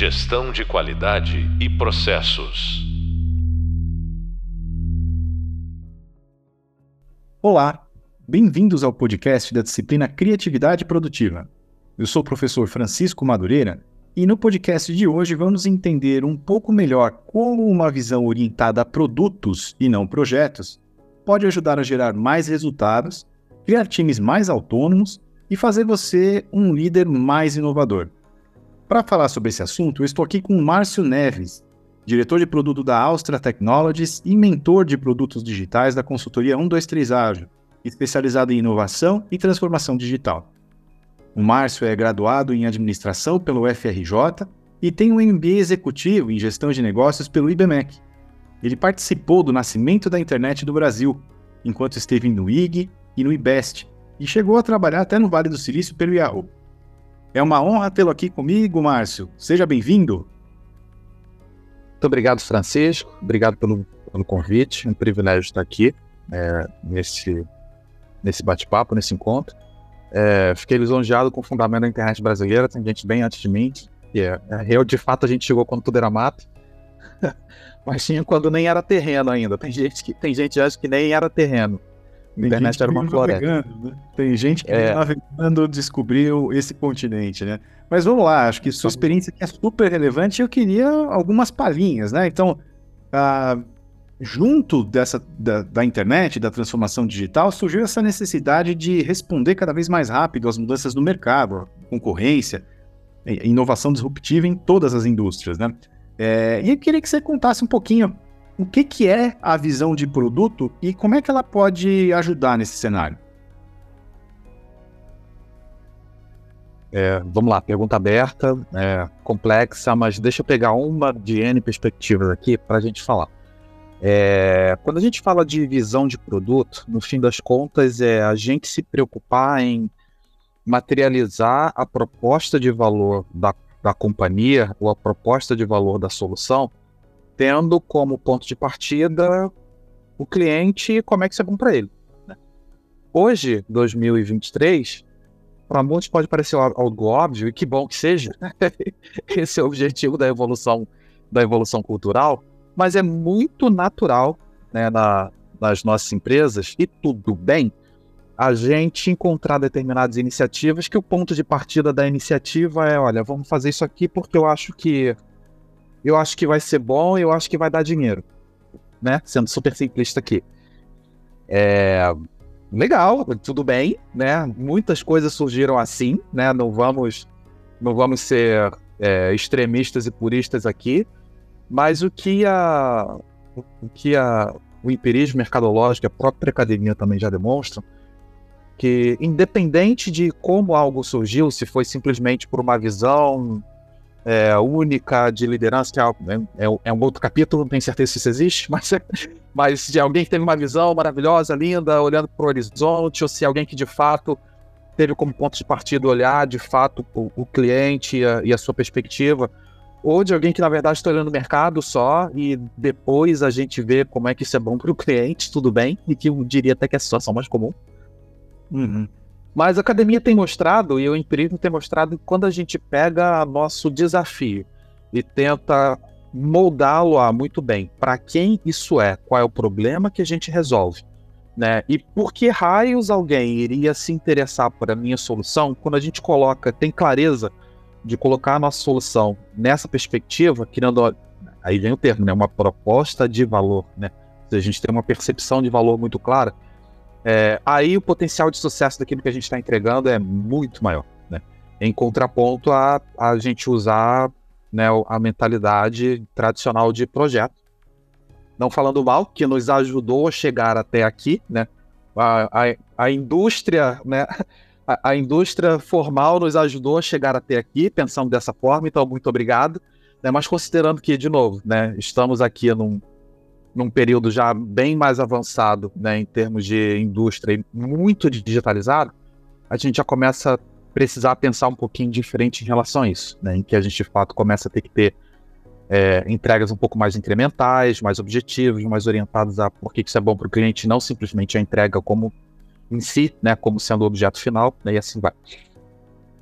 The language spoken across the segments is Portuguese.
Gestão de qualidade e processos. Olá, bem-vindos ao podcast da disciplina Criatividade Produtiva. Eu sou o professor Francisco Madureira e no podcast de hoje vamos entender um pouco melhor como uma visão orientada a produtos e não projetos pode ajudar a gerar mais resultados, criar times mais autônomos e fazer você um líder mais inovador. Para falar sobre esse assunto, eu estou aqui com Márcio Neves, diretor de produto da Austra Technologies e mentor de produtos digitais da consultoria 123 Ágil, especializado em inovação e transformação digital. O Márcio é graduado em administração pelo FRJ e tem um MBA executivo em gestão de negócios pelo IBMEC. Ele participou do nascimento da internet do Brasil, enquanto esteve no IG e no IBEST, e chegou a trabalhar até no Vale do Silício pelo Yahoo. É uma honra tê-lo aqui comigo, Márcio. Seja bem-vindo. Muito obrigado, Francisco. Obrigado pelo, pelo convite. É um privilégio estar aqui é, nesse, nesse bate-papo, nesse encontro. É, fiquei lisonjeado com o fundamento da internet brasileira. Tem gente bem antes de mim. E é, é, eu, de fato, a gente chegou quando tudo era mato. Mas tinha quando nem era terreno ainda. Tem gente que tem gente acha que nem era terreno. A internet era uma floresta. Né? Tem gente que é. navegando descobriu esse continente, né? Mas vamos lá, acho que sua experiência aqui é super relevante e eu queria algumas palhinhas, né? Então, ah, junto dessa da, da, internet, da transformação digital, surgiu essa necessidade de responder cada vez mais rápido às mudanças no mercado, concorrência, inovação disruptiva em todas as indústrias, né? É, e eu queria que você contasse um pouquinho o que, que é a visão de produto e como é que ela pode ajudar nesse cenário. É, vamos lá, pergunta aberta, é, complexa, mas deixa eu pegar uma de N perspectivas aqui para a gente falar. É, quando a gente fala de visão de produto, no fim das contas, é a gente se preocupar em materializar a proposta de valor da da companhia ou a proposta de valor da solução, tendo como ponto de partida o cliente e como é que isso é bom para ele. Né? Hoje, 2023, para muitos pode parecer algo óbvio e que bom que seja. Esse é o objetivo da evolução da evolução cultural, mas é muito natural né, na, nas nossas empresas e tudo bem a gente encontrar determinadas iniciativas que o ponto de partida da iniciativa é, olha, vamos fazer isso aqui porque eu acho que eu acho que vai ser bom, eu acho que vai dar dinheiro, né? Sendo super simplista aqui. É legal, tudo bem, né? Muitas coisas surgiram assim, né? Não vamos não vamos ser é, extremistas e puristas aqui, mas o que a o que a o empirismo mercadológico, a própria academia também já demonstram, que independente de como algo surgiu, se foi simplesmente por uma visão é, única de liderança, que é, é, é, um outro capítulo, não tenho certeza se isso existe, mas, mas de alguém que teve uma visão maravilhosa, linda, olhando para o horizonte, ou se alguém que de fato teve como ponto de partida olhar de fato o, o cliente e a, e a, sua perspectiva, ou de alguém que na verdade está olhando o mercado só e depois a gente vê como é que isso é bom para o cliente, tudo bem, e que eu diria até que é a situação mais comum. Uhum. Mas a academia tem mostrado, e o empirismo tem mostrado, que quando a gente pega nosso desafio e tenta moldá-lo a muito bem, para quem isso é, qual é o problema que a gente resolve, né? E por que raios alguém iria se interessar por a minha solução quando a gente coloca, tem clareza de colocar a nossa solução nessa perspectiva, criando, aí vem o termo, né? Uma proposta de valor, né? A gente tem uma percepção de valor muito clara é, aí o potencial de sucesso daquilo que a gente está entregando é muito maior, né? Em contraponto a, a gente usar né, a mentalidade tradicional de projeto. Não falando mal, que nos ajudou a chegar até aqui, né? A, a, a indústria, né? A, a, indústria formal nos ajudou a chegar até aqui, pensando dessa forma, então muito obrigado. Né? Mas considerando que, de novo, né, estamos aqui num, num período já bem mais avançado, né, em termos de indústria e muito digitalizado, a gente já começa a precisar pensar um pouquinho diferente em relação a isso, né, em que a gente de fato começa a ter que ter é, entregas um pouco mais incrementais, mais objetivos, mais orientados a por que isso é bom para o cliente, não simplesmente a entrega como em si, né, como sendo o objeto final, né, e assim vai.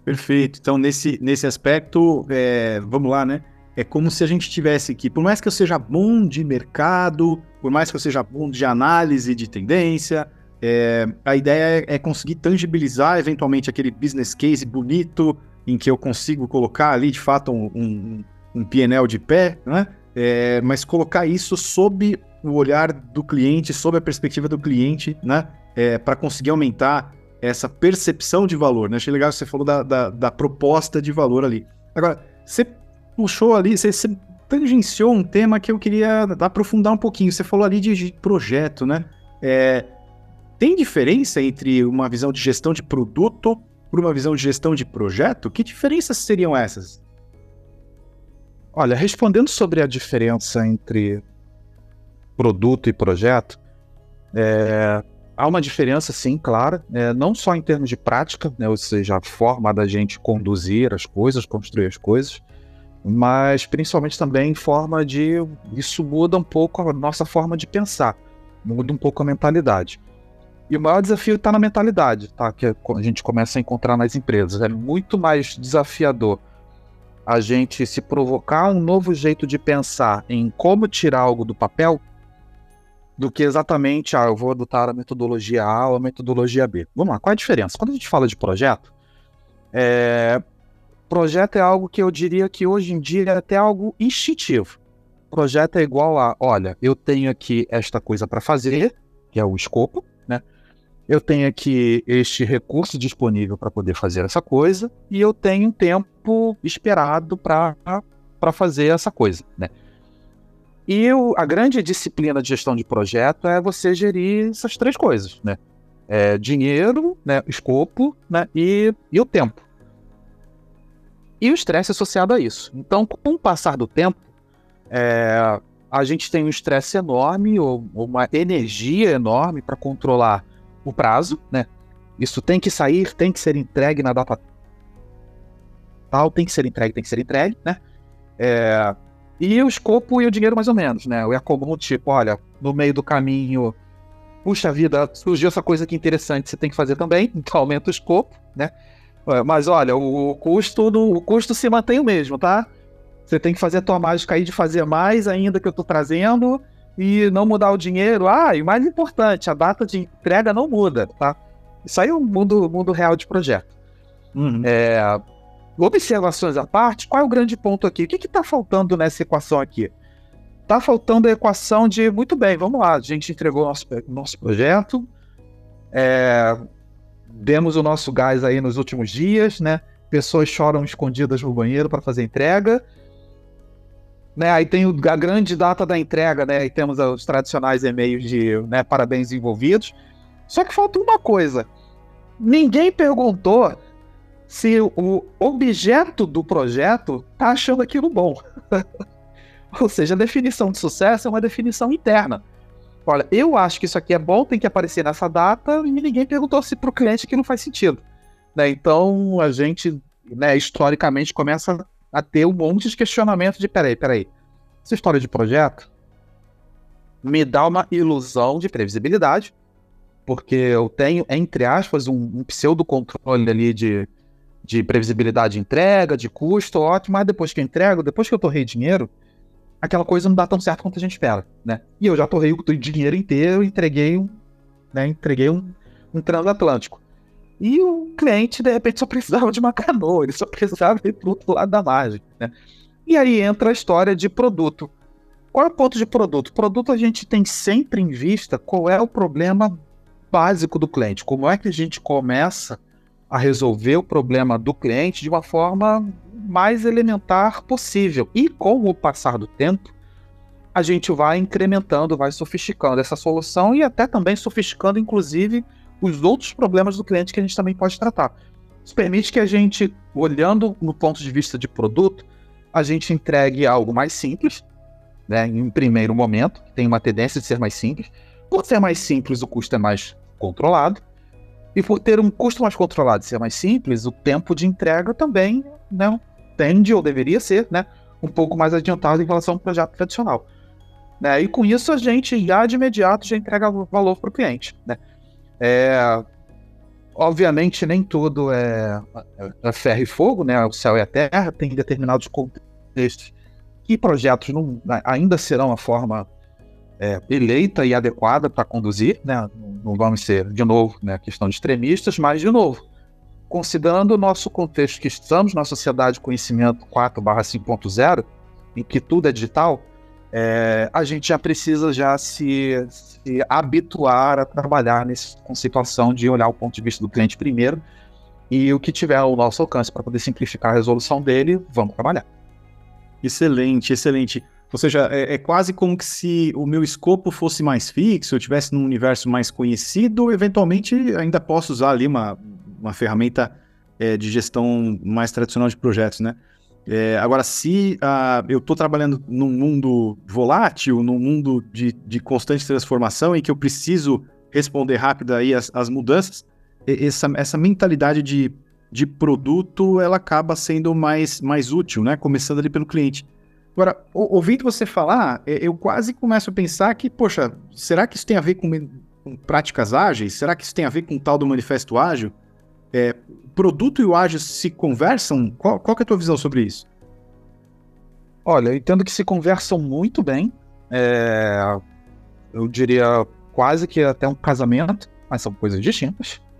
Perfeito. Então, nesse, nesse aspecto, é, vamos lá, né? É como se a gente tivesse que, por mais que eu seja bom de mercado, por mais que eu seja bom de análise de tendência, é, a ideia é, é, conseguir tangibilizar eventualmente aquele business case bonito em que eu consigo colocar ali de fato um, um, um PNL de pé, né? É, mas colocar isso sob o olhar do cliente, sob a perspectiva do cliente, né? É, para conseguir aumentar essa percepção de valor. Né? Achei legal que você falou da, da, da proposta de valor ali. Agora, você puxou ali, você, você tangenciou um tema que eu queria aprofundar um pouquinho. Você falou ali de, de projeto, né? É, tem diferença entre uma visão de gestão de produto para uma visão de gestão de projeto? Que diferenças seriam essas? Olha, respondendo sobre a diferença entre produto e projeto, é, há uma diferença, sim, clara, é, não só em termos de prática, né, ou seja, a forma da gente conduzir as coisas, construir as coisas, mas principalmente também em forma de. Isso muda um pouco a nossa forma de pensar, muda um pouco a mentalidade. E o maior desafio está na mentalidade, tá? Que a gente começa a encontrar nas empresas. É muito mais desafiador a gente se provocar um novo jeito de pensar em como tirar algo do papel do que exatamente, ah, eu vou adotar a metodologia A ou a metodologia B. Vamos lá, qual é a diferença? Quando a gente fala de projeto, é... projeto é algo que eu diria que hoje em dia é até algo instintivo. Projeto é igual a, olha, eu tenho aqui esta coisa para fazer, que é o escopo, né? Eu tenho aqui este recurso disponível para poder fazer essa coisa e eu tenho um tempo esperado para fazer essa coisa, né? E o, a grande disciplina de gestão de projeto é você gerir essas três coisas, né? É, dinheiro, né, escopo né, e, e o tempo. E o estresse associado a isso. Então, com o passar do tempo, é, a gente tem um estresse enorme ou, uma energia enorme para controlar o prazo, né? Isso tem que sair, tem que ser entregue na data tal, tem que ser entregue, tem que ser entregue, né? É, e o escopo e o dinheiro, mais ou menos, né? É comum, tipo, olha, no meio do caminho, puxa vida, surgiu essa coisa aqui interessante, você tem que fazer também, então aumenta o escopo, né? Mas olha, o custo, o custo se mantém o mesmo, tá? Você tem que fazer a tua mágica aí de fazer mais ainda que eu tô trazendo e não mudar o dinheiro. Ah, e mais importante, a data de entrega não muda, tá? Isso aí é o mundo, mundo real de projeto. Uhum. É, Observações à parte, qual é o grande ponto aqui? O que está faltando nessa equação aqui? Está faltando a equação de, muito bem, vamos lá, a gente entregou o nosso, nosso projeto, é, demos o nosso gás aí nos últimos dias, né? Pessoas choram escondidas no banheiro para fazer entrega. Né, aí tem a grande data da entrega, né? E temos os tradicionais e-mails de né, parabéns envolvidos. Só que falta uma coisa. Ninguém perguntou se o objeto do projeto está achando aquilo bom. Ou seja, a definição de sucesso é uma definição interna. Olha, eu acho que isso aqui é bom, tem que aparecer nessa data, e ninguém perguntou se para o cliente que não faz sentido. Né? Então a gente, né, historicamente, começa a ter um monte de questionamento de peraí, peraí. Essa história de projeto me dá uma ilusão de previsibilidade, porque eu tenho, entre aspas, um, um pseudo controle ali de de previsibilidade de entrega, de custo, ótimo, mas depois que eu entrego, depois que eu torrei dinheiro, aquela coisa não dá tão certo quanto a gente espera, né? E eu já torrei o dinheiro inteiro, entreguei um, né, entreguei um, um transatlântico. E o cliente, de repente, só precisava de uma canoa, ele só precisava ir para o outro lado da margem, né? E aí entra a história de produto. Qual é o ponto de produto? Produto a gente tem sempre em vista qual é o problema básico do cliente, como é que a gente começa a resolver o problema do cliente de uma forma mais elementar possível. E com o passar do tempo, a gente vai incrementando, vai sofisticando essa solução e até também sofisticando, inclusive, os outros problemas do cliente que a gente também pode tratar. Isso permite que a gente, olhando no ponto de vista de produto, a gente entregue algo mais simples, né, em primeiro momento, tem uma tendência de ser mais simples. Por ser mais simples, o custo é mais controlado. E por ter um custo mais controlado e ser mais simples, o tempo de entrega também né, tende ou deveria ser né, um pouco mais adiantado em relação ao projeto tradicional. Né? E com isso a gente já de imediato já entrega valor para o cliente. Né? É... obviamente, nem tudo é, é ferro e fogo, né? O céu e a terra, tem determinados contextos que projetos não, ainda serão a forma é, eleita e adequada para conduzir, né? Não vamos ser, de novo, né, questão de extremistas, mas, de novo, considerando o nosso contexto que estamos na sociedade de conhecimento 4/5.0, em que tudo é digital, é, a gente já precisa já se, se, habituar a trabalhar nessa situação de olhar o ponto de vista do cliente primeiro e o que tiver ao nosso alcance para poder simplificar a resolução dele, vamos trabalhar. Excelente, excelente. Ou seja, é, é, quase como que se o meu escopo fosse mais fixo, eu estivesse num universo mais conhecido, eventualmente ainda posso usar ali uma, uma ferramenta é, de gestão mais tradicional de projetos, né? É, agora, se uh, eu estou trabalhando num mundo volátil, num mundo de, de, constante transformação, em que eu preciso responder rápido aí as, as mudanças, essa, essa mentalidade de, de produto, ela acaba sendo mais, mais útil, né? Começando ali pelo cliente. Agora, ouvindo você falar, eu quase começo a pensar que, poxa, será que isso tem a ver com, com práticas ágeis? Será que isso tem a ver com o tal do manifesto ágil? É, produto e o ágil se conversam? Qual, qual é a tua visão sobre isso? Olha, eu entendo que se conversam muito bem. É, eu diria quase que até um casamento, mas são coisas distintas.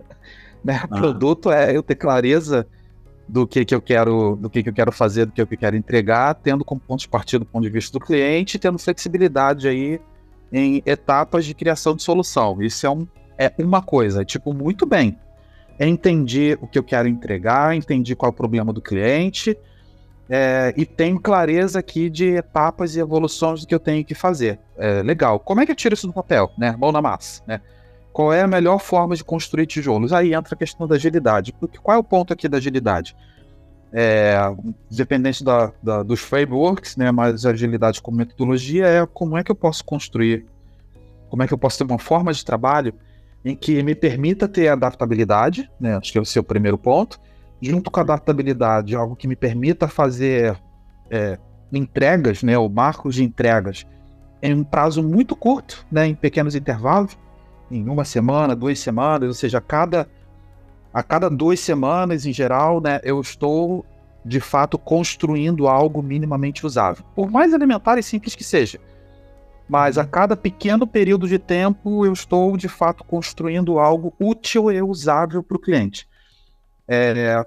Né? Ah. Produto é eu ter clareza do que, que eu quero, do que, que eu quero fazer, do que eu quero entregar, tendo como ponto de partida do ponto de vista do cliente, tendo flexibilidade aí em etapas de criação de solução. Isso é, um, é uma coisa, tipo, muito bem entendi o que eu quero entregar, entendi qual é o problema do cliente é, e tenho clareza aqui de etapas e evoluções do que eu tenho que fazer. É, legal. Como é que eu tiro isso do papel, né? Mão na massa, né? Qual é a melhor forma de construir tijolos? Aí entra a questão da agilidade. Porque qual é o ponto aqui da agilidade? É, dependente da, da, dos frameworks, né, mas agilidade como metodologia é como é que eu posso construir, como é que eu posso ter uma forma de trabalho em que me permita ter adaptabilidade, né? Acho que é o primeiro ponto. Junto com a adaptabilidade, algo que me permita fazer é, entregas, né? Ou marcos de entregas em um prazo muito curto, né? Em pequenos intervalos, em uma semana, duas semanas, ou seja, a cada, a cada duas semanas, em geral, né? Eu estou de fato construindo algo minimamente usável. Por mais elementar e simples que seja mas a cada pequeno período de tempo eu estou de fato construindo algo útil e usável para o cliente. É,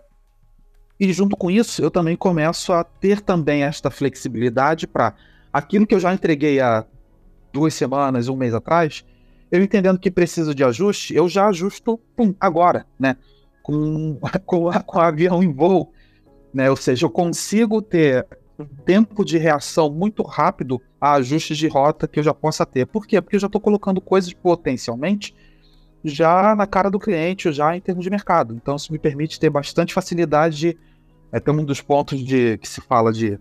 e junto com isso, eu também começo a ter também esta flexibilidade para aquilo que eu já entreguei há duas semanas, um mês atrás, eu entendendo que preciso de ajuste, eu já ajusto pum, agora, né? Com, com, com o avião em voo. Né? Ou seja, eu consigo ter um tempo de reação muito rápido a ajustes de rota que eu já possa ter. Por quê? Porque eu já estou colocando coisas potencialmente já na cara do cliente, já em termos de mercado. Então isso me permite ter bastante facilidade de. É até um dos pontos de que se fala de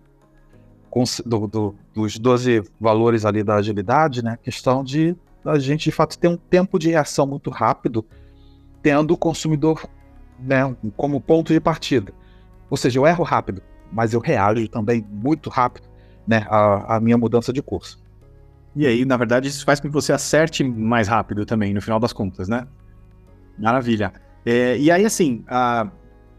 do, do, dos 12 valores ali da agilidade, né? Questão de a gente de fato ter um tempo de reação muito rápido, tendo o consumidor né, como ponto de partida. Ou seja, eu erro rápido, mas eu reajo também muito rápido né, a, a minha mudança de curso. E aí, na verdade, isso faz com que você acerte mais rápido também, no final das contas, né? Maravilha. É, e aí, assim,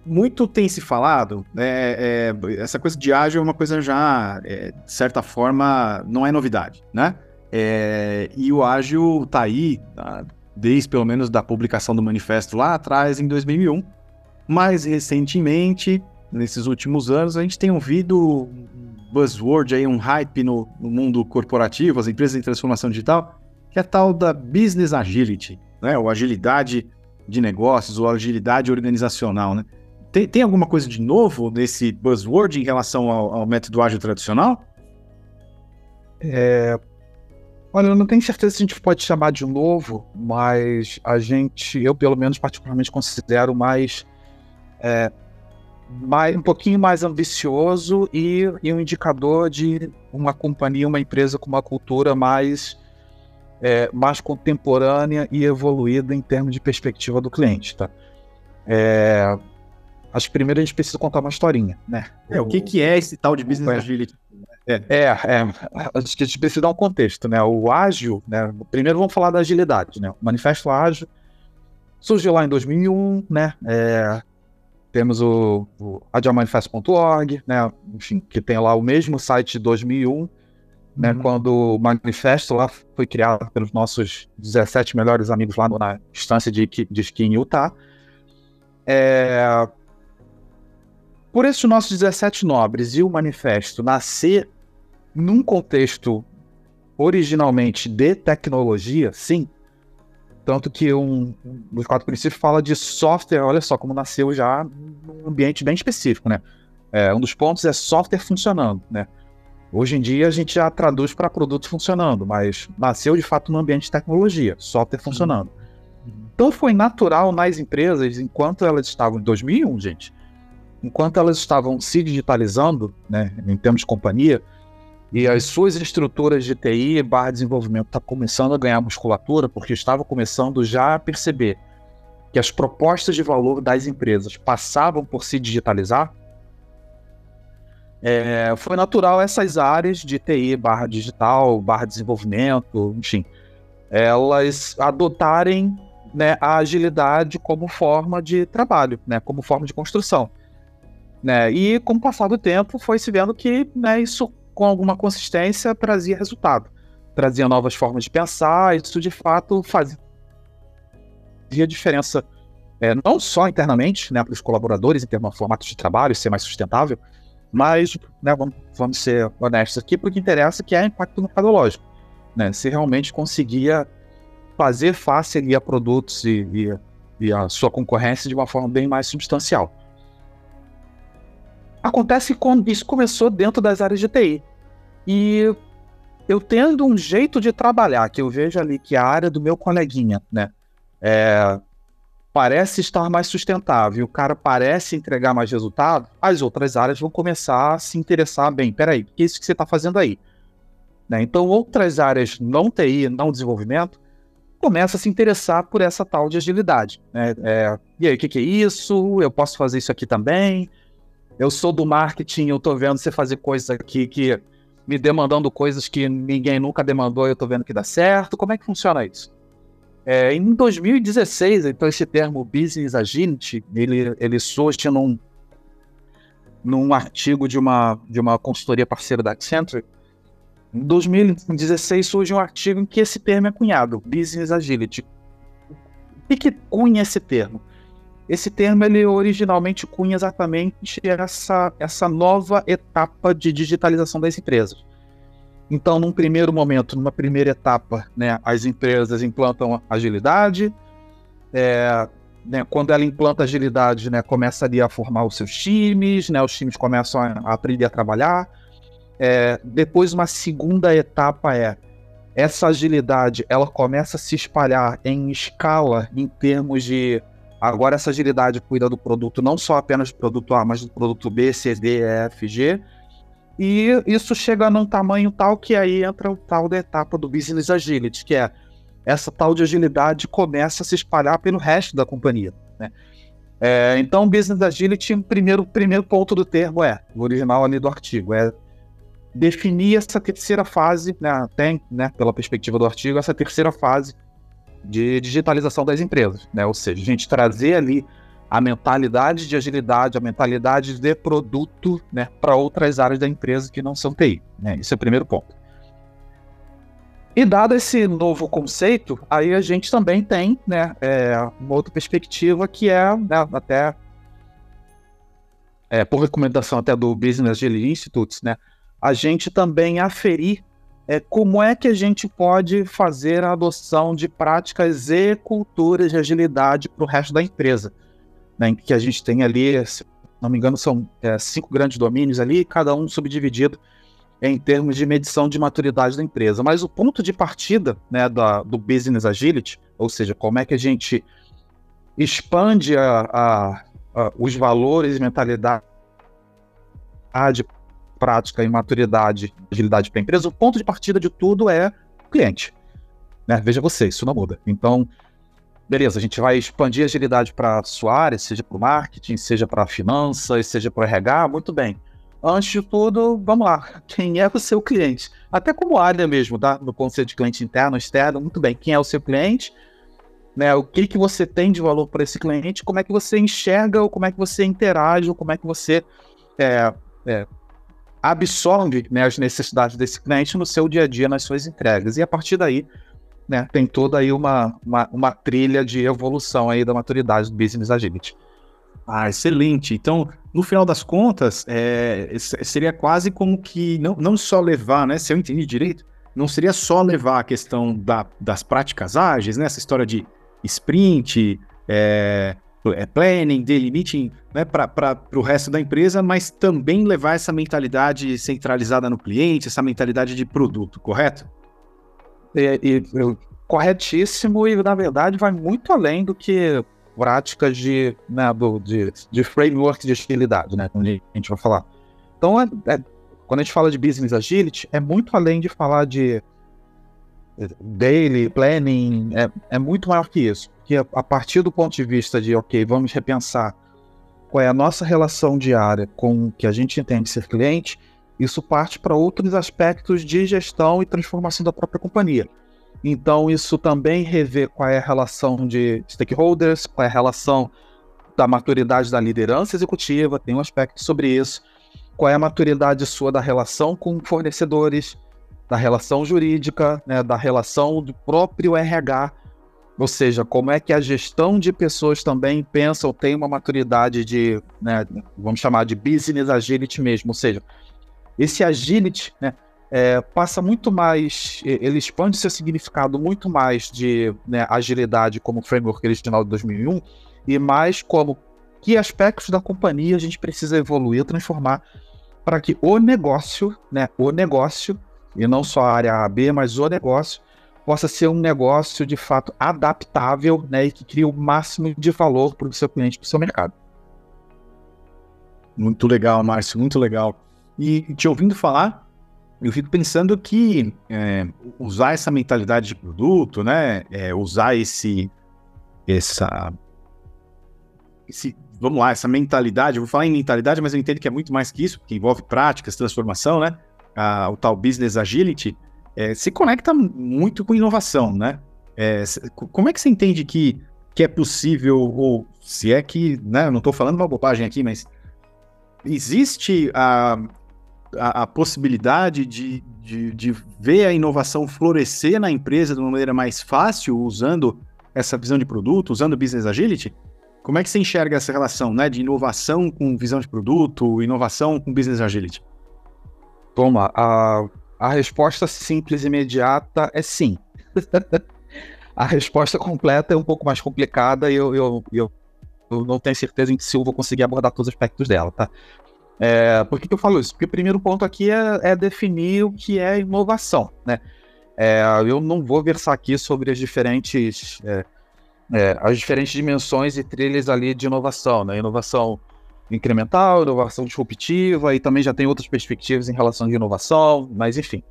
muito tem se falado, é, é, essa coisa de ágil é uma coisa já, é, de certa forma, não é novidade, né? É, e o ágil tá aí, tá, desde pelo menos da publicação do manifesto lá atrás, em 2001. Mais recentemente, nesses últimos anos, a gente tem ouvido buzzword aí, um hype no, no mundo corporativo, as empresas em transformação digital, que é a tal da business agility, né? Ou agilidade de negócios, ou agilidade organizacional, né? Tem, tem alguma coisa de novo nesse buzzword em relação ao, ao método ágil tradicional? É, Olha, eu não tenho certeza se a gente pode chamar de novo, mas a gente, eu pelo menos particularmente considero mais é, mais, um pouquinho mais ambicioso e, e, um indicador de uma companhia, uma empresa com uma cultura mais, é, mais contemporânea e evoluída em termos de perspectiva do cliente, tá? É, acho que primeiro a gente precisa contar uma historinha, né? É, o que, que é esse tal de business agility? É, é, é, acho que a gente precisa dar um contexto, né? O ágil, né? Primeiro vamos falar da agilidade, né? O manifesto ágil Surgiu lá em 2001, né? É, temos o, o agilemanifesto.org, né? Enfim, que tem lá o mesmo site de 2001, né? Uhum. Quando o manifesto lá foi criado pelos nossos 17 melhores amigos lá na instância de, de esqui em Utah. É, por esses nossos 17 nobres e o manifesto nascer num contexto originalmente de tecnologia, sim. Tanto que um, um dos quatro princípios fala de software, olha só como nasceu já num ambiente bem específico, né? É, um dos pontos é software funcionando, né? Hoje em dia a gente já traduz para produto funcionando, mas nasceu de fato no ambiente de tecnologia, software funcionando. Uhum. Então foi natural nas empresas, enquanto elas estavam em 2001, gente, enquanto elas estavam se digitalizando, né, em termos de companhia, e as suas estruturas de TI barra desenvolvimento estão tá começando a ganhar musculatura, porque estava começando já a perceber que as propostas de valor das empresas passavam por se digitalizar, é, foi natural essas áreas de TI barra digital, barra desenvolvimento, enfim, elas adotarem né, a agilidade como forma de trabalho, né, como forma de construção. Né? E com o passar do tempo foi se vendo que né, isso com alguma consistência trazia resultado, trazia novas formas de pensar, isso de fato fazia diferença é, não só internamente né, para os colaboradores em termos de formato de trabalho ser mais sustentável, mas né, vamos, vamos, ser honestos aqui, porque interessa que é impacto mercadológico. Né? Se realmente conseguia fazer face ali a produtos e, e, e a sua concorrência de uma forma bem mais substancial. Acontece que isso começou dentro das áreas de TI. E eu tendo um jeito de trabalhar, que eu vejo ali que a área do meu coleguinha, né, é, parece estar mais sustentável, o cara parece entregar mais resultado, as outras áreas vão começar a se interessar bem. Peraí, o que é isso que você está fazendo aí? Né? Então, outras áreas não TI, não desenvolvimento, começa a se interessar por essa tal de agilidade. Né? É, e aí, o que, que, é isso? Eu posso fazer isso aqui também? eu sou do marketing, eu tô vendo você fazer coisas aqui que me demandando coisas que ninguém nunca demandou e eu tô vendo que dá certo. Como é que funciona isso? É, em 2016, então esse termo Business Agility, ele, ele surge num, num artigo de uma, de uma consultoria parceira da Accenture. Em 2016 surge um artigo em que esse termo é cunhado, Business Agility. O que, que cunha esse termo? Esse termo ele originalmente cunha exatamente essa, essa nova etapa de digitalização das empresas. Então, num primeiro momento, numa primeira etapa, né, as empresas implantam agilidade. É, né, quando ela implanta agilidade, né, começa ali a formar os seus times, né, os times começam a, a aprender a trabalhar. É, depois, uma segunda etapa é essa agilidade, ela começa a se espalhar em escala em termos de Agora essa agilidade cuida do produto não só apenas do produto A, mas do produto B, C, D, E, F, G. E isso chega num tamanho tal que aí entra o tal da etapa do Business Agility, que é essa tal de agilidade começa a se espalhar pelo resto da companhia. Né? É, então, Business Agility, o primeiro, primeiro ponto do termo é, o original ali do artigo, é definir essa terceira fase, né, tem, né, pela perspectiva do artigo, essa terceira fase de digitalização das empresas, né? Ou seja, a gente trazer ali a mentalidade de agilidade, a mentalidade de produto, né, para outras áreas da empresa que não são TI, né? É o primeiro ponto. E dado esse novo conceito, aí a gente também tem, né, é, uma outra perspectiva que é, né, até é, por recomendação até do Business Agility Institute, né, a gente também aferir é como é que a gente pode fazer a adoção de práticas e culturas de agilidade para o resto da empresa. Né, que a gente tem ali, se não me engano, são é, cinco grandes domínios ali, cada um subdividido em termos de medição de maturidade da empresa. Mas o ponto de partida né, da, do Business Agility, ou seja, como é que a gente expande a, a, a, os valores e mentalidade prática e maturidade, agilidade para a empresa, o ponto de partida de tudo é o cliente. Né? Veja você, isso não muda. Então, beleza, a gente vai expandir a agilidade para a sua área, seja para o marketing, seja para finanças, seja para o RH, muito bem. Antes de tudo, vamos lá, quem é o seu cliente? Até como área mesmo, tá? No conceito de cliente interno, externo, muito bem. Quem é o seu cliente? né? O que, que você tem de valor para esse cliente, como é que você enxerga, ou como é que você interage, ou como é que você é, é, absorve né, as necessidades desse cliente no seu dia a dia, nas suas entregas. E a partir daí, né, tem toda aí uma, uma, uma trilha de evolução aí da maturidade do Business Agility. Ah, excelente. Então, no final das contas, é, seria quase como que não, não só levar, né? Se eu entendi direito, não seria só levar a questão da, das práticas ágeis, né? Essa história de sprint, é, é planning, daily meeting, né? Para o resto da empresa, mas também levar essa mentalidade centralizada no cliente, essa mentalidade de produto, correto? E, e, corretíssimo, e na verdade vai muito além do que práticas de, né, do, de, de framework de agilidade, né? Onde a gente vai falar. Então, é, é, quando a gente fala de business agility, é muito além de falar de daily planning, é, é muito maior que isso. Porque a partir do ponto de vista de, ok, vamos repensar qual é a nossa relação diária com o que a gente entende ser cliente, isso parte para outros aspectos de gestão e transformação da própria companhia. Então, isso também revê qual é a relação de stakeholders, qual é a relação da maturidade da liderança executiva, tem um aspecto sobre isso. Qual é a maturidade sua da relação com fornecedores, da relação jurídica, né, da relação do próprio RH, ou seja, como é que a gestão de pessoas também pensa ou tem uma maturidade de, né, vamos chamar de business agility mesmo, ou seja, esse agility, né, é, passa muito mais, ele expande seu significado muito mais de né, agilidade como framework original de 2001 e mais como que aspectos da companhia a gente precisa evoluir, transformar para que o negócio, né, o negócio, e não só a área A, B, mas o negócio, possa ser um negócio de fato adaptável né, e que crie o máximo de valor para o seu cliente, para o seu mercado. Muito legal, Márcio, muito legal. E te ouvindo falar, eu fico pensando que é, usar essa mentalidade de produto, né, é, usar esse, essa, esse, vamos lá, essa mentalidade, eu vou falar em mentalidade, mas eu entendo que é muito mais que isso, porque envolve práticas, transformação, né, a, o tal business agility, é, se conecta muito com inovação, né? É, como é que você entende que, que é possível, ou se é que, né, não estou falando uma bobagem aqui, mas existe a, a, a possibilidade de, de, de, ver a inovação florescer na empresa de uma maneira mais fácil, usando essa visão de produto, usando Business Agility? Como é que você enxerga essa relação né, de inovação com visão de produto, inovação com Business Agility? Toma, a, a resposta simples e imediata é sim. a resposta completa é um pouco mais complicada e eu, eu, eu, eu não tenho certeza em se eu vou conseguir abordar todos os aspectos dela, tá? É, por que, que, eu falo isso? Porque o primeiro ponto aqui é, é definir o que é inovação, né? É, eu não vou versar aqui sobre as diferentes, é, é, as diferentes dimensões e trilhas ali de inovação, né? Inovação incremental, inovação disruptiva e também já tem outras perspectivas em relação de inovação, mas enfim.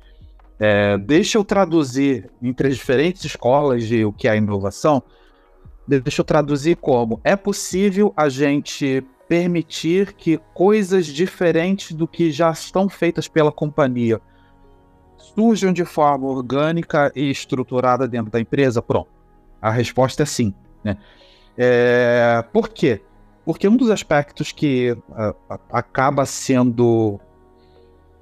É, deixa eu traduzir entre as diferentes escolas de o que é inovação, deixa eu traduzir como é possível a gente permitir que coisas diferentes do que já estão feitas pela companhia surjam de forma orgânica e estruturada dentro da empresa? Pronto. A resposta é sim. Né? É, por quê? Porque um dos aspectos que acaba sendo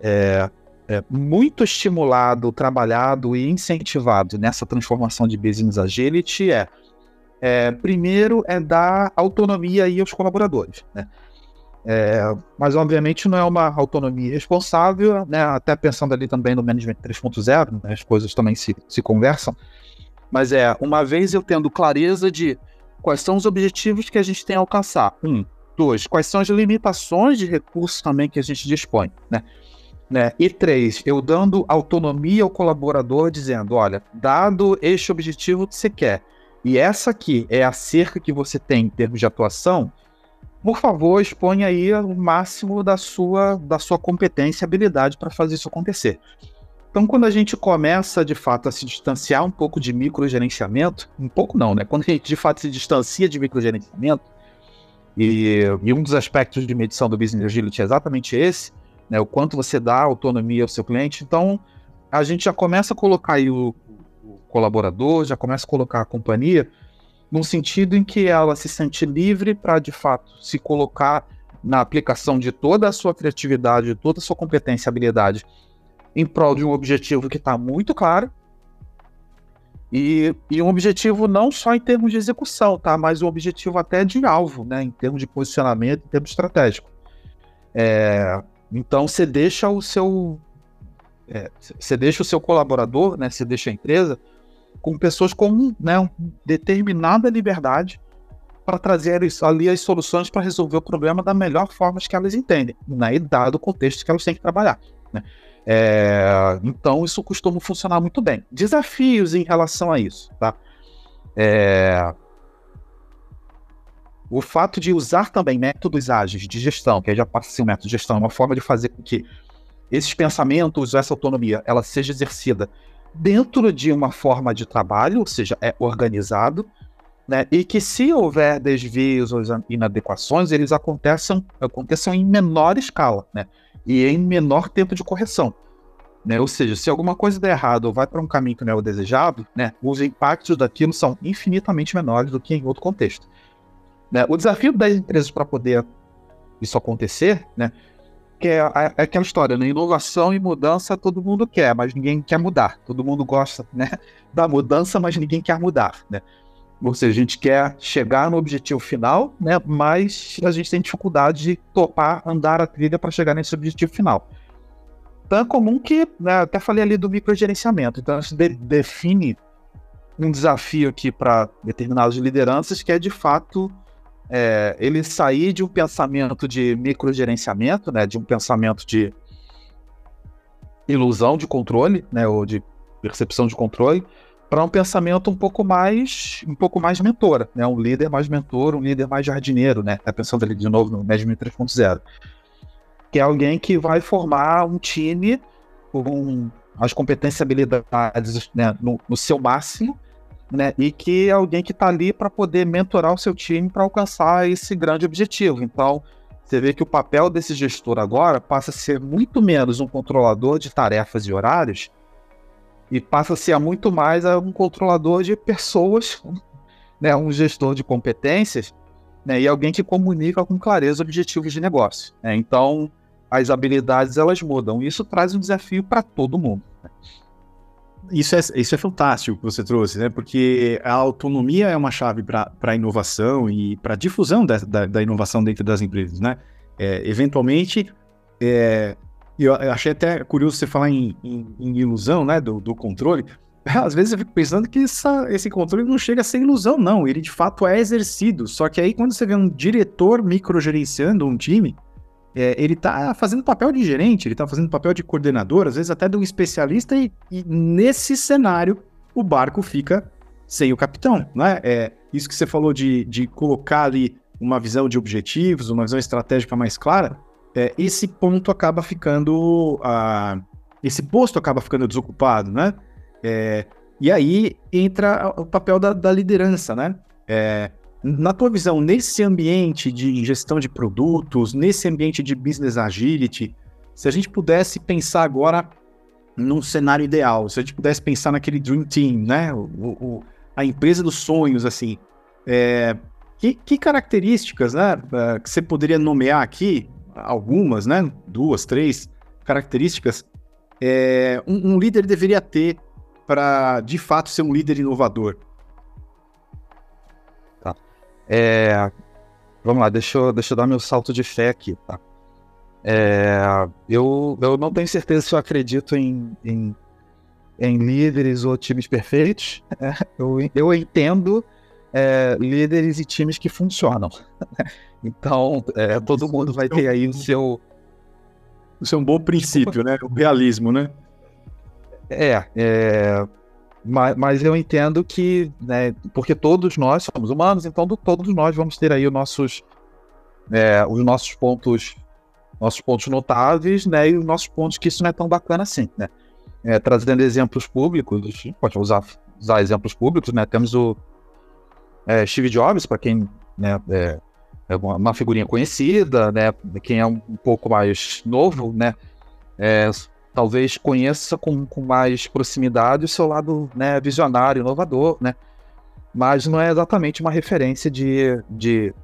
é, é, muito estimulado, trabalhado e incentivado nessa transformação de business agility é é, primeiro é dar autonomia aí aos colaboradores, né? É, mas obviamente não é uma autonomia responsável, né? Até pensando ali também no Management 3.0, né? as coisas também se, se conversam. Mas é, uma vez eu tendo clareza de quais são os objetivos que a gente tem a alcançar. Um, dois, quais são as limitações de recursos também que a gente dispõe, né? né? E três, eu dando autonomia ao colaborador, dizendo, olha, dado este objetivo que você quer, e essa aqui é a cerca que você tem em termos de atuação, por favor, exponha aí o máximo da sua, da sua competência e habilidade para fazer isso acontecer. Então, quando a gente começa, de fato, a se distanciar um pouco de microgerenciamento, um pouco não, né? Quando a gente, de fato, se distancia de microgerenciamento, e, e um dos aspectos de medição do Business Agility é exatamente esse, né? O quanto você dá autonomia ao seu cliente. Então, a gente já começa a colocar aí o, colaborador, já começa a colocar a companhia num sentido em que ela se sente livre para, de fato, se colocar na aplicação de toda a sua criatividade, toda a sua competência e habilidade em prol de um objetivo que está muito claro. E, e, um objetivo não só em termos de execução, tá? Mas um objetivo até de alvo, né? Em termos de posicionamento, em termos estratégico. É, então você deixa o seu é, você deixa o seu colaborador, né? Você deixa a empresa com pessoas com né, determinada liberdade para trazer ali as soluções para resolver o problema da melhor forma que elas entendem, né, dado o contexto que elas têm que trabalhar. Né. É, então, isso costuma funcionar muito bem. Desafios em relação a isso. Tá? É, o fato de usar também métodos ágeis de gestão, que aí já passa a ser um método de gestão, é uma forma de fazer com que esses pensamentos, essa autonomia, ela seja exercida dentro de uma forma de trabalho, ou seja, é organizado, né? E que se houver desvios ou inadequações, eles aconteçam, aconteçam em menor escala, né? E em menor tempo de correção. Né? Ou seja, se alguma coisa der errado ou vai para um caminho que não é o desejado, né? Os impactos daquilo são infinitamente menores do que em outro contexto. Né? O desafio das empresas para poder isso acontecer, né? que é, é, aquela história, né? Inovação e mudança todo mundo quer, mas ninguém quer mudar. Todo mundo gosta, né? Da mudança, mas ninguém quer mudar, né? Ou seja, a gente quer chegar no objetivo final, né? Mas a gente tem dificuldade de topar, andar a trilha para chegar nesse objetivo final. É comum que, né, até falei ali do microgerenciamento. Então, isso de, define um desafio aqui para determinadas lideranças que é de fato é, ele sair de um pensamento de microgerenciamento, né, de um pensamento de ilusão de controle, né, ou de percepção de controle, para um pensamento um pouco mais um pouco mais mentora, né, um líder mais mentor, um líder mais jardineiro, né, tá pensando ali de novo no Management 3.0, que é alguém que vai formar um time com as competências e habilidades né, no, no seu máximo, né? E que é alguém que está ali para poder mentorar o seu time para alcançar esse grande objetivo. Então, você vê que o papel desse gestor agora passa a ser muito menos um controlador de tarefas e horários e passa a ser muito mais um controlador de pessoas, né? Um gestor de competências, né? E alguém que comunica com clareza objetivos de negócio. Né? Então, as habilidades elas mudam. Isso traz um desafio para todo mundo. Isso é, isso é fantástico que você trouxe, né? Porque a autonomia é uma chave para a inovação e para a difusão da, da, da, inovação dentro das empresas, né? É, eventualmente, é, eu achei até curioso você falar em, em, em ilusão, né? Do, do, controle. Às vezes eu fico pensando que essa, esse controle não chega a ser ilusão, não. Ele de fato é exercido. Só que aí quando você vê um diretor microgerenciando um time, é, ele está fazendo papel de gerente, ele está fazendo papel de coordenador, às vezes até de um especialista, e, e, nesse cenário o barco fica sem o capitão, né? É isso que você falou de, de colocar ali uma visão de objetivos, uma visão estratégica mais clara, é, esse ponto acaba ficando, esse posto acaba ficando desocupado, né? É, e aí entra o papel da, da liderança, né? É, na tua visão, nesse ambiente de gestão de produtos, nesse ambiente de business agility, se a gente pudesse pensar agora num cenário ideal, se a gente pudesse pensar naquele dream team, né, o, o, a empresa dos sonhos, assim, é, que, que, características, né, é, que você poderia nomear aqui, algumas, né, duas, três características, é, um, um líder deveria ter para, de fato, ser um líder inovador? É, vamos lá, deixa eu, deixa eu dar meu salto de fé aqui, tá? É, eu, eu não tenho certeza se eu acredito em, em, em líderes ou times perfeitos. Eu, eu entendo é, líderes e times que funcionam. Então, é, todo mundo vai ter aí o seu. Isso é um bom princípio, né? O realismo, né? É, é mas, mas eu entendo que, né, porque todos nós somos humanos, então do, todos nós vamos ter aí os nossos, é, os nossos pontos, nossos pontos notáveis, né, e os nossos pontos que isso não é tão bacana assim, né. É, trazendo exemplos públicos, pode usar, usar exemplos públicos, né, temos o é, Steve Jobs, para quem né, é, é uma figurinha conhecida, né, quem é um, pouco mais novo, né, é, talvez conheça com, com mais proximidade o seu lado né, visionário, inovador, né? mas não é exatamente uma referência de, de,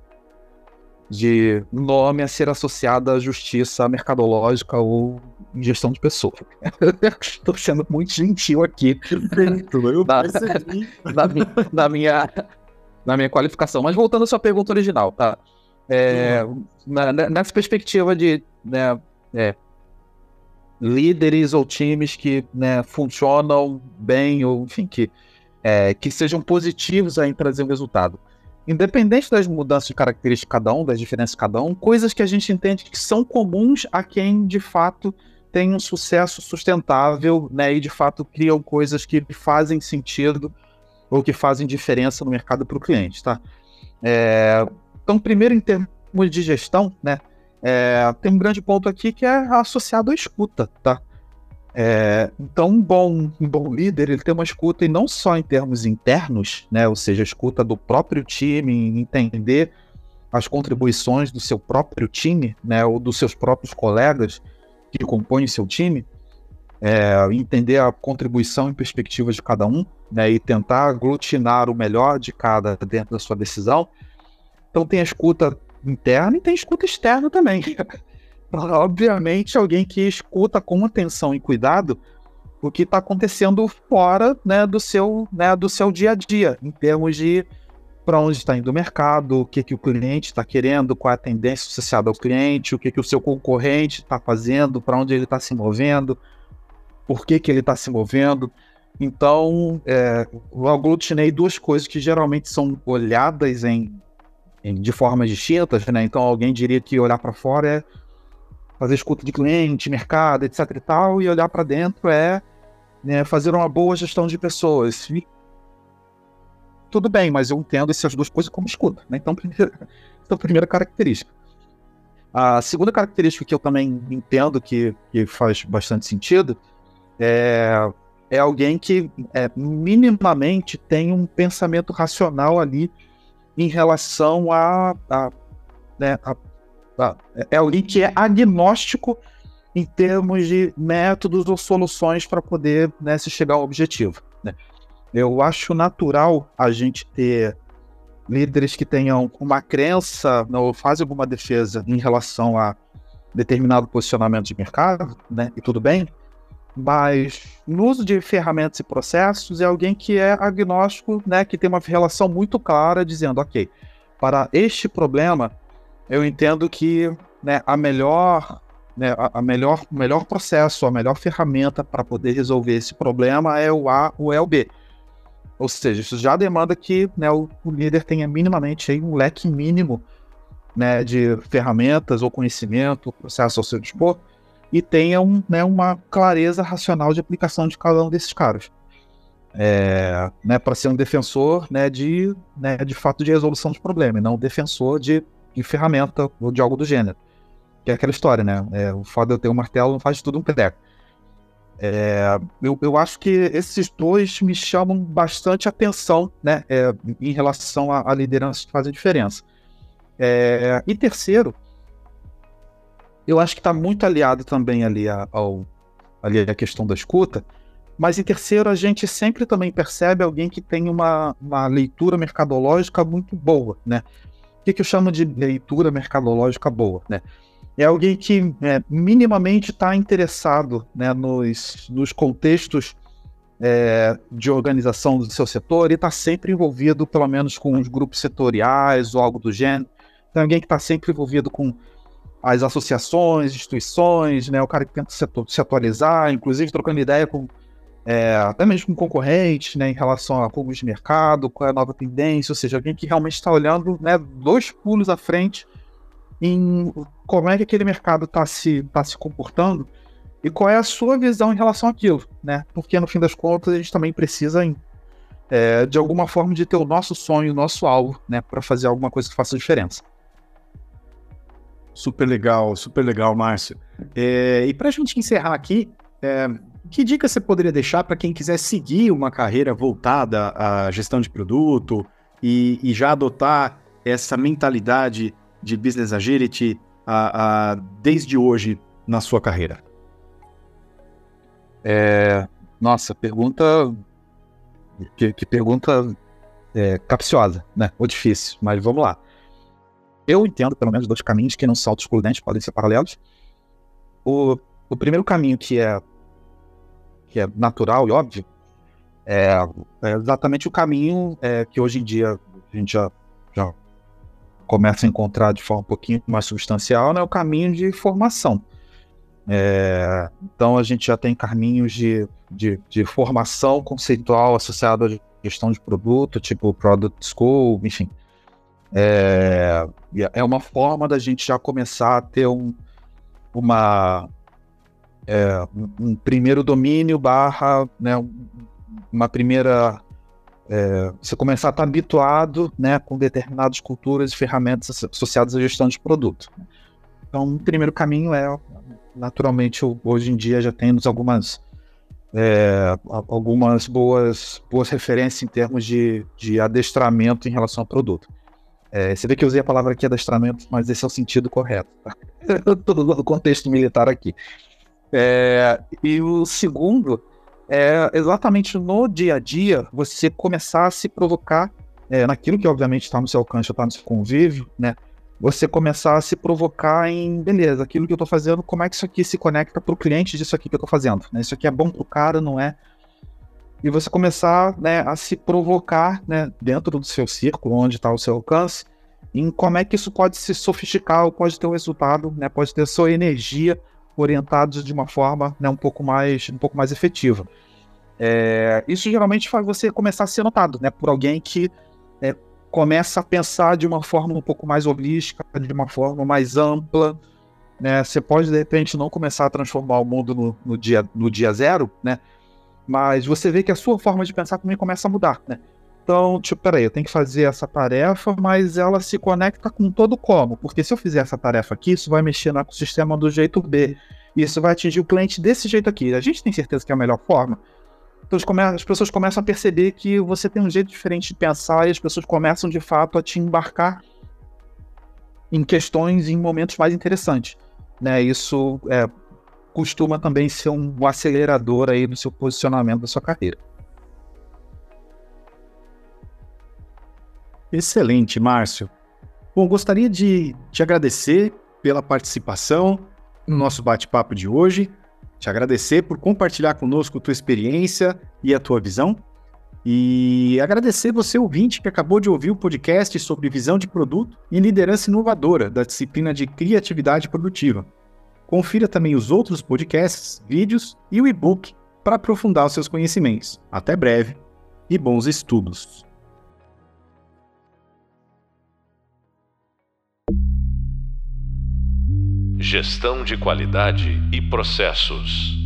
de nome a ser associado à justiça mercadológica ou gestão de pessoas. Estou sendo muito gentil aqui na, na, na, minha, na minha qualificação. Mas voltando à sua pergunta original, tá? É, uhum. na, nessa perspectiva de né, é, líderes ou times que né, funcionam bem, ou enfim, que, é, que sejam positivos em trazer um resultado. Independente das mudanças de características de cada um, das diferenças de cada um, coisas que a gente entende que são comuns a quem de fato tem um sucesso sustentável né, e de fato criam coisas que fazem sentido ou que fazem diferença no mercado para o cliente. Tá? É, então, primeiro, em termos de gestão, né, é, tem um grande ponto aqui que é associado à escuta, tá? É, então, um bom, um bom líder, ele tem uma escuta, e não só em termos internos, né, ou seja, escuta do próprio time, entender as contribuições do seu próprio time, né, ou dos seus próprios colegas que compõem seu time, é, entender a contribuição e perspectivas de cada um, né, e tentar aglutinar o melhor de cada dentro da sua decisão, então tem a escuta interna e tem a escuta externa também. Obviamente, alguém que escuta com atenção e cuidado o que está acontecendo fora né, do, seu, né, do seu dia a dia, em termos de para onde está indo o mercado, o que, que o cliente está querendo, qual é a tendência associada ao cliente, o que, que o seu concorrente está fazendo, para onde ele está se movendo, por que, que ele está se movendo. Então, é, eu aglutinei duas coisas que geralmente são olhadas em de formas distintas, né? Então alguém diria que olhar para fora é fazer escuta de cliente, mercado, etc e tal, e olhar para dentro é né, fazer uma boa gestão de pessoas. E tudo bem, mas eu entendo essas duas coisas como escuta, né? Então, primeira, então, primeira característica. A segunda característica que eu também entendo que, que faz bastante sentido é, é alguém que é, minimamente tem um pensamento racional ali em relação a, a, né, a, a é alguém que é agnóstico em termos de métodos ou soluções para poder né, se chegar ao objetivo. Né? Eu acho natural a gente ter líderes que tenham uma crença ou fazem alguma defesa em relação a determinado posicionamento de mercado, né? E tudo bem. Mas no uso de ferramentas e processos é alguém que é agnóstico, né, que tem uma relação muito clara dizendo, ok, para este problema eu entendo que né, a melhor, né, a, melhor, melhor processo, a melhor ferramenta para poder resolver esse problema é o A ou é o B. Ou seja, isso já demanda que né, o, o líder tenha minimamente aí, um leque mínimo né, de ferramentas ou conhecimento, processo ao seu dispor, e tenha um, né, uma clareza racional de aplicação de cada um desses caras. É, né, para ser um defensor né, de, né, de fato de resolução de problema, e não um defensor de, de ferramenta ou de algo do gênero. Que é aquela história, né? É, o foda de eu ter um martelo não faz tudo um pedeco. É, eu, eu acho que esses dois me chamam bastante atenção né, é, em relação à, liderança que faz a diferença. É, e terceiro, eu acho que está muito aliado também ali ao ali a questão da escuta. Mas em terceiro, a gente sempre também percebe alguém que tem uma, uma leitura mercadológica muito boa, né? O que, que eu chamo de leitura mercadológica boa, né? É alguém que é, minimamente está interessado né, nos, nos contextos é, de organização do seu setor e está sempre envolvido, pelo menos, com os grupos setoriais ou algo do gênero. Então, alguém que está sempre envolvido com as associações, instituições, né? O cara que tenta se, atualizar, inclusive trocando ideia com é, até mesmo com concorrentes, né? Em relação a como de mercado, qual é a nova tendência, ou seja, alguém que realmente está olhando, né? Dois pulos à frente em como é que aquele mercado está se, tá se comportando e qual é a sua visão em relação àquilo, né? Porque no fim das contas a gente também precisa é, de alguma forma de ter o nosso sonho, o nosso alvo, né? Para fazer alguma coisa que faça diferença. Super legal, super legal, Márcio. É, e para a gente encerrar aqui, é, que dica você poderia deixar para quem quiser seguir uma carreira voltada à gestão de produto e, e já adotar essa mentalidade de business agility a, a, desde hoje na sua carreira? É, nossa, pergunta. Que, que pergunta é, capciosa, né? Ou difícil, mas vamos lá. Eu entendo, pelo menos, dois caminhos que não são autoexcludentes, podem ser paralelos. O, o primeiro caminho, que é, que é natural e óbvio, é, é exatamente o caminho é, que hoje em dia a gente já, já começa a encontrar de forma um pouquinho mais substancial, né? O caminho de formação. É, então a gente já tem caminhos de, de, de formação conceitual associado à gestão de produto, tipo Product School, enfim. É, é uma forma da gente já começar a ter um, uma, é, um primeiro domínio barra né, uma primeira é, você começar a estar habituado né, com determinadas culturas e ferramentas associadas à gestão de produto. Então, o primeiro caminho é, naturalmente, hoje em dia já temos algumas é, algumas boas, boas referências em termos de, de adestramento em relação ao produto. É, você vê que eu usei a palavra aqui adestramento, mas esse é o sentido correto. Tá? Estou no contexto militar aqui. É, e o segundo é exatamente no dia a dia você começar a se provocar é, naquilo que obviamente está no seu alcance, está no seu convívio, né? você começar a se provocar em, beleza, aquilo que eu estou fazendo, como é que isso aqui se conecta para o cliente disso aqui que eu estou fazendo? Né? Isso aqui é bom para o cara, não é? E você começar né, a se provocar né, dentro do seu círculo, onde está o seu alcance, em como é que isso pode se sofisticar ou pode ter um resultado, né, pode ter sua energia orientados de uma forma né, um, pouco mais, um pouco mais efetiva. É, isso geralmente faz você começar a ser notado né, por alguém que é, começa a pensar de uma forma um pouco mais holística, de uma forma mais ampla. Né? Você pode, de repente, não começar a transformar o mundo no, no, dia, no dia zero, né? Mas você vê que a sua forma de pensar também começa a mudar. Né? Então, tipo, peraí, eu tenho que fazer essa tarefa, mas ela se conecta com todo como. Porque se eu fizer essa tarefa aqui, isso vai mexer no ecossistema do jeito B. E isso vai atingir o cliente desse jeito aqui. A gente tem certeza que é a melhor forma. Então as pessoas começam a perceber que você tem um jeito diferente de pensar e as pessoas começam de fato a te embarcar em questões em momentos mais interessantes. Né? Isso é, costuma também ser um acelerador aí do seu posicionamento da sua carreira. Excelente, Márcio. Bom, gostaria de te agradecer pela participação no nosso bate-papo de hoje te agradecer por compartilhar conosco tua experiência e a tua visão. E agradecer você, ouvinte, que acabou de ouvir o podcast sobre visão de produto e liderança inovadora da disciplina de criatividade produtiva. Confira também os outros podcasts, vídeos e o e-book para aprofundar os seus conhecimentos. Até breve e bons estudos! Gestão de qualidade e processos.